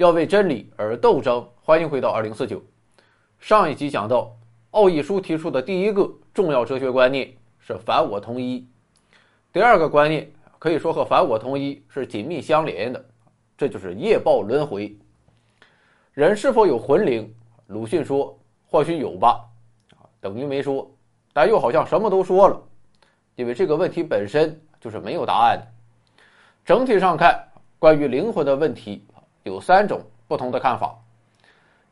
要为真理而斗争。欢迎回到二零四九。上一集讲到，奥义书提出的第一个重要哲学观念是反我同一。第二个观念可以说和反我同一是紧密相连的，这就是业报轮回。人是否有魂灵？鲁迅说，或许有吧，等于没说，但又好像什么都说了，因为这个问题本身就是没有答案的。整体上看，关于灵魂的问题有三种不同的看法。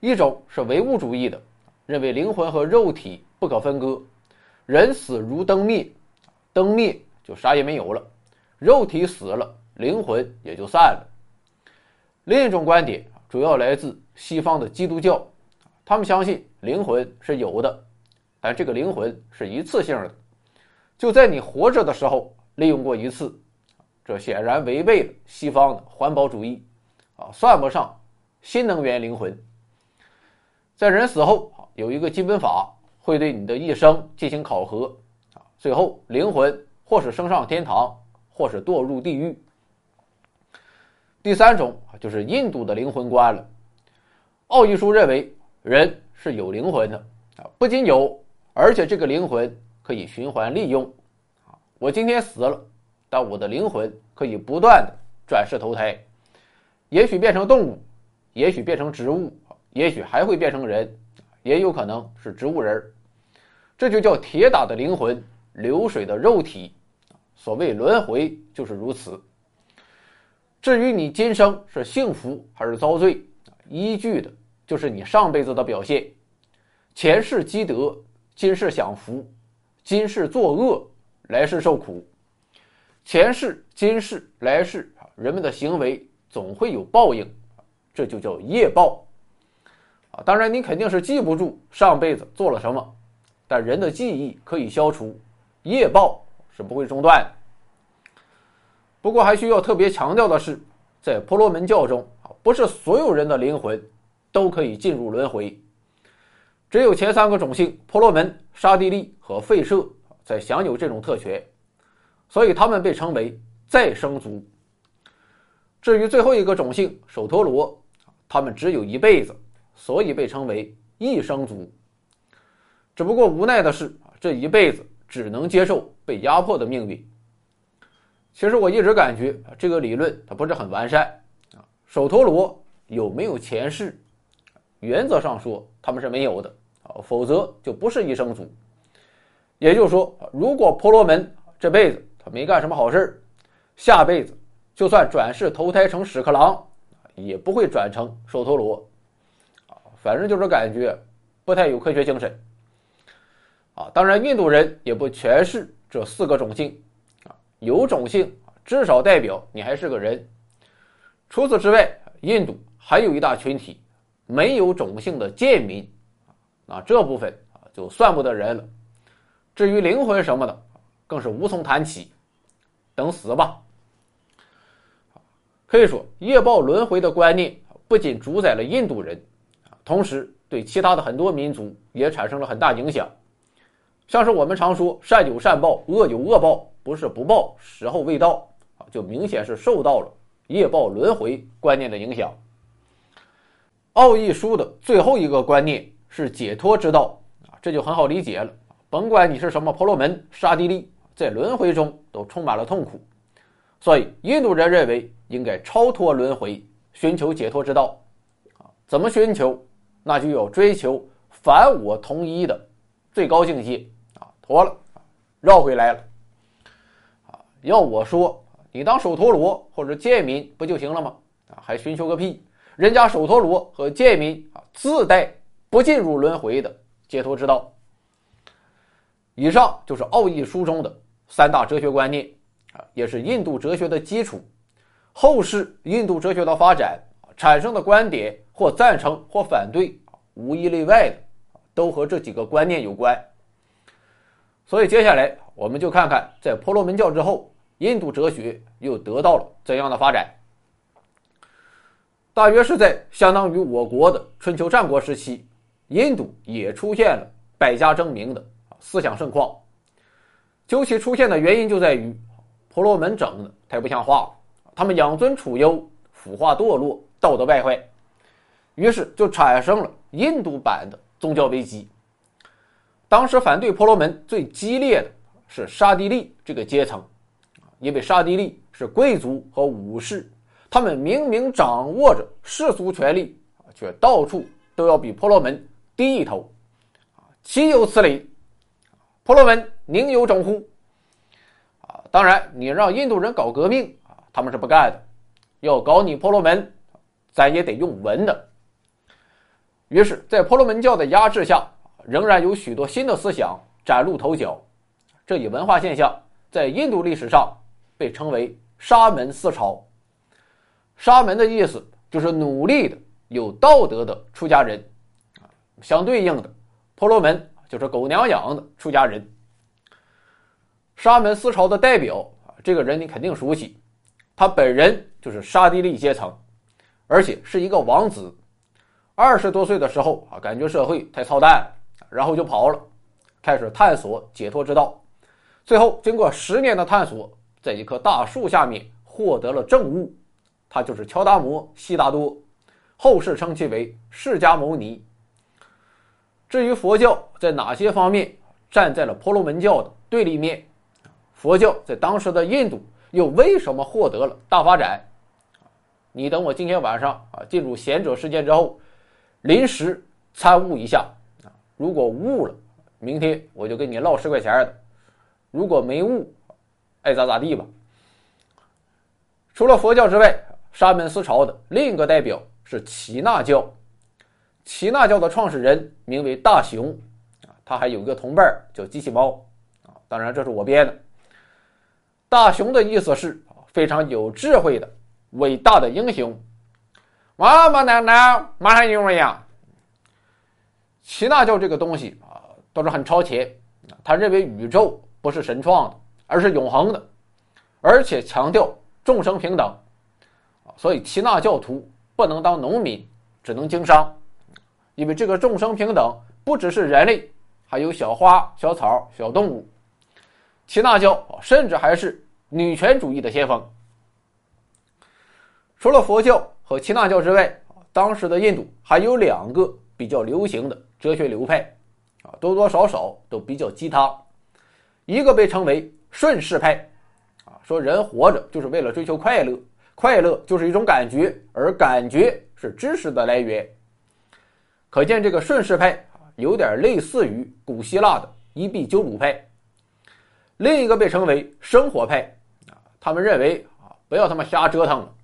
一种是唯物主义的，认为灵魂和肉体不可分割，人死如灯灭，灯灭就啥也没有了，肉体死了，灵魂也就散了。另一种观点主要来自西方的基督教，他们相信灵魂是有的，但这个灵魂是一次性的，就在你活着的时候利用过一次。这显然违背了西方的环保主义，啊，算不上新能源灵魂。在人死后，有一个基本法会对你的一生进行考核，啊，最后灵魂或是升上天堂，或是堕入地狱。第三种就是印度的灵魂观了。奥义书认为人是有灵魂的，啊，不仅有，而且这个灵魂可以循环利用，啊，我今天死了。但我的灵魂可以不断的转世投胎，也许变成动物，也许变成植物，也许还会变成人，也有可能是植物人这就叫铁打的灵魂，流水的肉体。所谓轮回就是如此。至于你今生是幸福还是遭罪，依据的就是你上辈子的表现。前世积德，今世享福；今世作恶，来世受苦。前世、今世、来世，人们的行为总会有报应，这就叫业报啊。当然，你肯定是记不住上辈子做了什么，但人的记忆可以消除，业报是不会中断的。不过，还需要特别强调的是，在婆罗门教中啊，不是所有人的灵魂都可以进入轮回，只有前三个种姓——婆罗门、沙地利和吠舍，在享有这种特权。所以他们被称为再生族。至于最后一个种姓首陀罗，他们只有一辈子，所以被称为一生族。只不过无奈的是，这一辈子只能接受被压迫的命运。其实我一直感觉这个理论它不是很完善啊。首陀罗有没有前世？原则上说他们是没有的啊，否则就不是一生族。也就是说，如果婆罗门这辈子他，没干什么好事下辈子就算转世投胎成屎壳郎，也不会转成首陀罗，啊，反正就是感觉不太有科学精神，啊，当然印度人也不全是这四个种姓，啊，有种姓至少代表你还是个人。除此之外，印度还有一大群体没有种姓的贱民，啊，这部分啊就算不得人了。至于灵魂什么的，更是无从谈起。等死吧！可以说，业报轮回的观念不仅主宰了印度人，同时对其他的很多民族也产生了很大影响。像是我们常说“善有善报，恶有恶报”，不是不报，时候未到啊，就明显是受到了业报轮回观念的影响。奥义书的最后一个观念是解脱之道啊，这就很好理解了。甭管你是什么婆罗门、刹帝利。在轮回中都充满了痛苦，所以印度人认为应该超脱轮回，寻求解脱之道。啊，怎么寻求？那就要追求反我同一的最高境界。啊，脱了，绕回来了。啊，要我说，你当首陀罗或者贱民不就行了吗？啊，还寻求个屁！人家首陀罗和贱民啊，自带不进入轮回的解脱之道。以上就是奥义书中的。三大哲学观念啊，也是印度哲学的基础。后世印度哲学的发展产生的观点，或赞成或反对，无一例外的都和这几个观念有关。所以接下来我们就看看，在婆罗门教之后，印度哲学又得到了怎样的发展。大约是在相当于我国的春秋战国时期，印度也出现了百家争鸣的思想盛况。究其出现的原因就在于，婆罗门整的太不像话了。他们养尊处优，腐化堕落，道德败坏，于是就产生了印度版的宗教危机。当时反对婆罗门最激烈的是刹帝利这个阶层，因为刹帝利是贵族和武士，他们明明掌握着世俗权力，却到处都要比婆罗门低一头，岂有此理！婆罗门宁有种乎？当然，你让印度人搞革命啊，他们是不干的。要搞你婆罗门，咱也得用文的。于是，在婆罗门教的压制下，仍然有许多新的思想崭露头角。这一文化现象在印度历史上被称为“沙门思潮”。沙门的意思就是努力的、有道德的出家人。相对应的，婆罗门就是狗娘养的出家人。沙门思潮的代表啊，这个人你肯定熟悉，他本人。就是沙帝利阶层，而且是一个王子。二十多岁的时候啊，感觉社会太操蛋，然后就跑了，开始探索解脱之道。最后经过十年的探索，在一棵大树下面获得了证悟，他就是乔达摩悉达多，后世称其为释迦牟尼。至于佛教在哪些方面站在了婆罗门教的对立面，佛教在当时的印度又为什么获得了大发展？你等我今天晚上啊进入贤者时间之后，临时参悟一下啊。如果悟了，明天我就给你唠十块钱的；如果没悟，爱咋咋地吧。除了佛教之外，沙门思潮的另一个代表是耆那教。耆那教的创始人名为大雄啊，他还有个同伴叫机器猫啊。当然这是我编的。大雄的意思是非常有智慧的。伟大的英雄，我们奶奶马上用呀！齐那教这个东西啊，倒是很超前。他认为宇宙不是神创的，而是永恒的，而且强调众生平等。所以齐那教徒不能当农民，只能经商，因为这个众生平等不只是人类，还有小花、小草、小动物。耆那教甚至还是女权主义的先锋。除了佛教和耆那教之外，当时的印度还有两个比较流行的哲学流派，啊，多多少少都比较鸡汤。一个被称为顺势派，啊，说人活着就是为了追求快乐，快乐就是一种感觉，而感觉是知识的来源。可见这个顺势派啊，有点类似于古希腊的伊壁鸠鲁派。另一个被称为生活派，啊，他们认为啊，不要他妈瞎折腾了。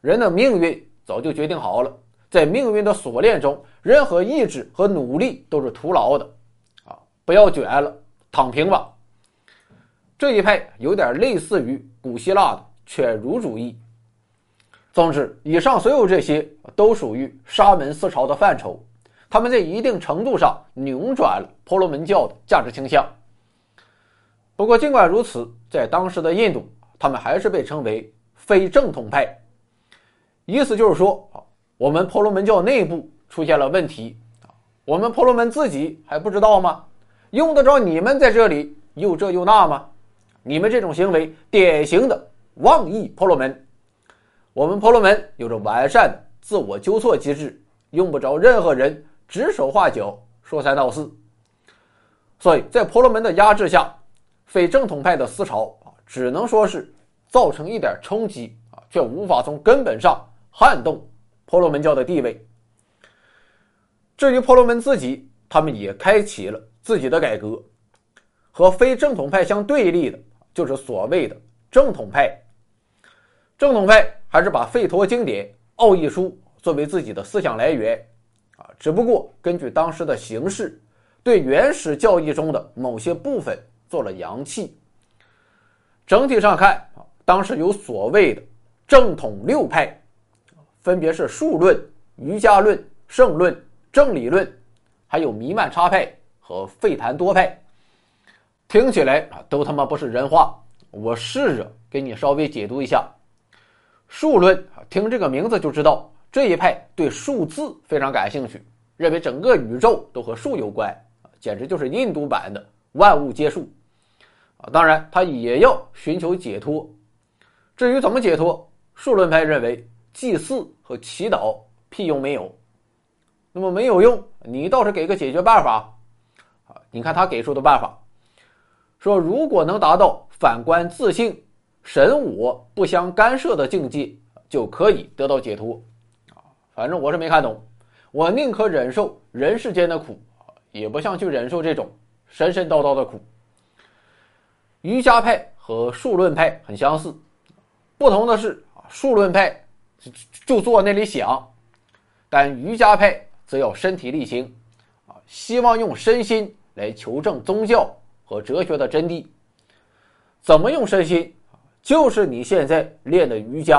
人的命运早就决定好了，在命运的锁链中，任何意志和努力都是徒劳的，啊，不要卷了，躺平吧。这一派有点类似于古希腊的犬儒主义。总之，以上所有这些都属于沙门思潮的范畴，他们在一定程度上扭转了婆罗门教的价值倾向。不过，尽管如此，在当时的印度，他们还是被称为非正统派。意思就是说啊，我们婆罗门教内部出现了问题啊，我们婆罗门自己还不知道吗？用得着你们在这里又这又那吗？你们这种行为典型的妄议婆罗门。我们婆罗门有着完善的自我纠错机制，用不着任何人指手画脚、说三道四。所以在婆罗门的压制下，非正统派的思潮啊，只能说是造成一点冲击啊，却无法从根本上。撼动婆罗门教的地位。至于婆罗门自己，他们也开启了自己的改革。和非正统派相对立的，就是所谓的正统派。正统派还是把吠陀经典《奥义书》作为自己的思想来源，啊，只不过根据当时的形势，对原始教义中的某些部分做了阳气。整体上看，啊，当时有所谓的正统六派。分别是数论、瑜伽论、圣论、正理论，还有弥曼差派和费檀多派。听起来啊，都他妈不是人话。我试着给你稍微解读一下。数论啊，听这个名字就知道，这一派对数字非常感兴趣，认为整个宇宙都和数有关，简直就是印度版的万物皆数啊。当然，他也要寻求解脱。至于怎么解脱，数论派认为。祭祀和祈祷屁用没有，那么没有用，你倒是给个解决办法啊！你看他给出的办法，说如果能达到反观自性、神我不相干涉的境界，就可以得到解脱啊！反正我是没看懂，我宁可忍受人世间的苦，也不想去忍受这种神神叨叨的苦。瑜伽派和数论派很相似，不同的是啊，数论派就就坐那里想，但瑜伽派则要身体力行，啊，希望用身心来求证宗教和哲学的真谛。怎么用身心？就是你现在练的瑜伽，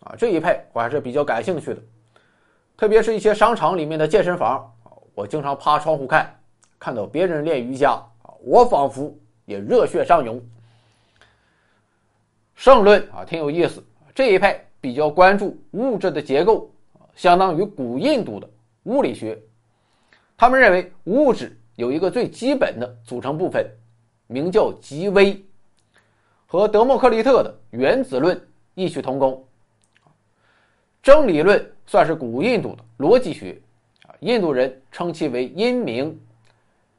啊，这一派我还是比较感兴趣的，特别是一些商场里面的健身房，我经常趴窗户看，看到别人练瑜伽，啊，我仿佛。也热血上涌。圣论啊，挺有意思。这一派比较关注物质的结构，相当于古印度的物理学。他们认为物质有一个最基本的组成部分，名叫极微，和德谟克利特的原子论异曲同工。真理论算是古印度的逻辑学，啊，印度人称其为因明，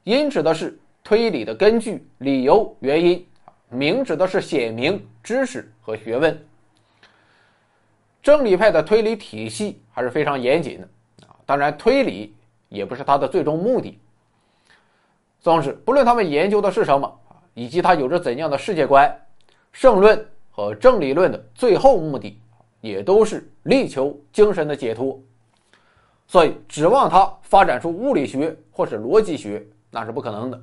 因指的是。推理的根据、理由、原因，明指的是显明知识和学问。正理派的推理体系还是非常严谨的啊，当然推理也不是他的最终目的。总之，不论他们研究的是什么，以及他有着怎样的世界观，圣论和正理论的最后目的也都是力求精神的解脱。所以，指望他发展出物理学或是逻辑学，那是不可能的。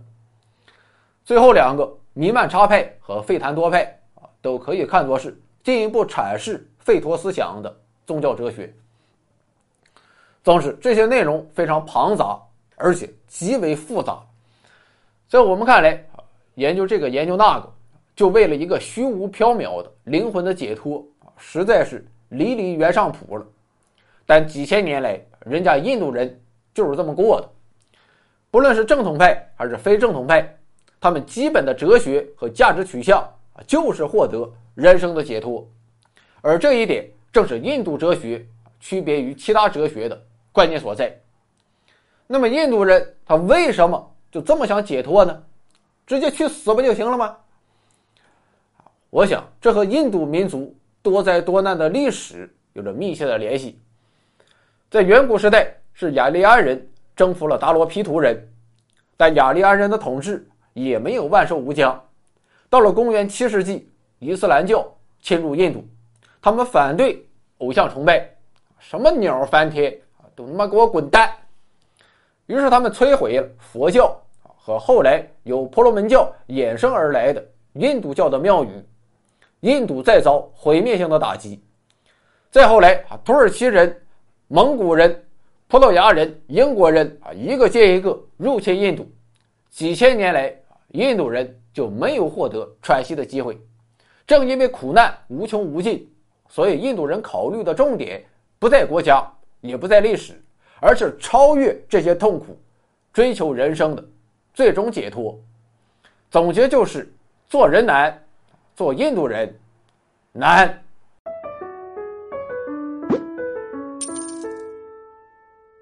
最后两个弥曼差派和费檀多派啊，都可以看作是进一步阐释费陀思想的宗教哲学。总之，这些内容非常庞杂，而且极为复杂。在我们看来，研究这个研究那个，就为了一个虚无缥缈的灵魂的解脱啊，实在是离离原上谱了。但几千年来，人家印度人就是这么过的，不论是正统派还是非正统派。他们基本的哲学和价值取向啊，就是获得人生的解脱，而这一点正是印度哲学区别于其他哲学的关键所在。那么，印度人他为什么就这么想解脱呢？直接去死不就行了吗？我想这和印度民族多灾多难的历史有着密切的联系。在远古时代，是雅利安人征服了达罗毗荼人，但雅利安人的统治。也没有万寿无疆。到了公元七世纪，伊斯兰教侵入印度，他们反对偶像崇拜，什么鸟翻天，都他妈给我滚蛋！于是他们摧毁了佛教和后来由婆罗门教衍生而来的印度教的庙宇，印度再遭毁灭性的打击。再后来啊，土耳其人、蒙古人、葡萄牙人、英国人啊，一个接一个入侵印度，几千年来。印度人就没有获得喘息的机会，正因为苦难无穷无尽，所以印度人考虑的重点不在国家，也不在历史，而是超越这些痛苦，追求人生的最终解脱。总结就是：做人难，做印度人难。